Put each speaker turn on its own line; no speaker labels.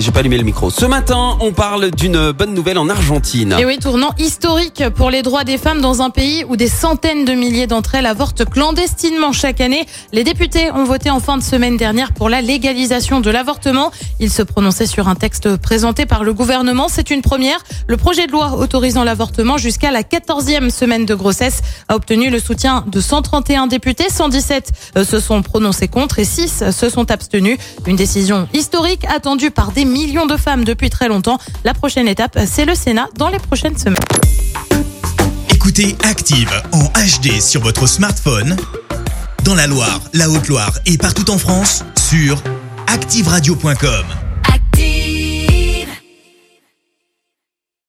J'ai pas allumé le micro. Ce matin, on parle d'une bonne nouvelle en Argentine.
Et oui, tournant historique pour les droits des femmes dans un pays où des centaines de milliers d'entre elles avortent clandestinement chaque année. Les députés ont voté en fin de semaine dernière pour la légalisation de l'avortement. Ils se prononçaient sur un texte présenté par le gouvernement. C'est une première. Le projet de loi autorisant l'avortement jusqu'à la 14e semaine de grossesse a obtenu le soutien de 131 députés. 117 euh, se sont prononcés contre et 6 se sont abstenus. Une décision historique attendue par des millions de femmes depuis très longtemps. La prochaine étape, c'est le Sénat dans les prochaines semaines.
Écoutez Active en HD sur votre smartphone, dans la Loire, la Haute-Loire et partout en France, sur activeradio.com.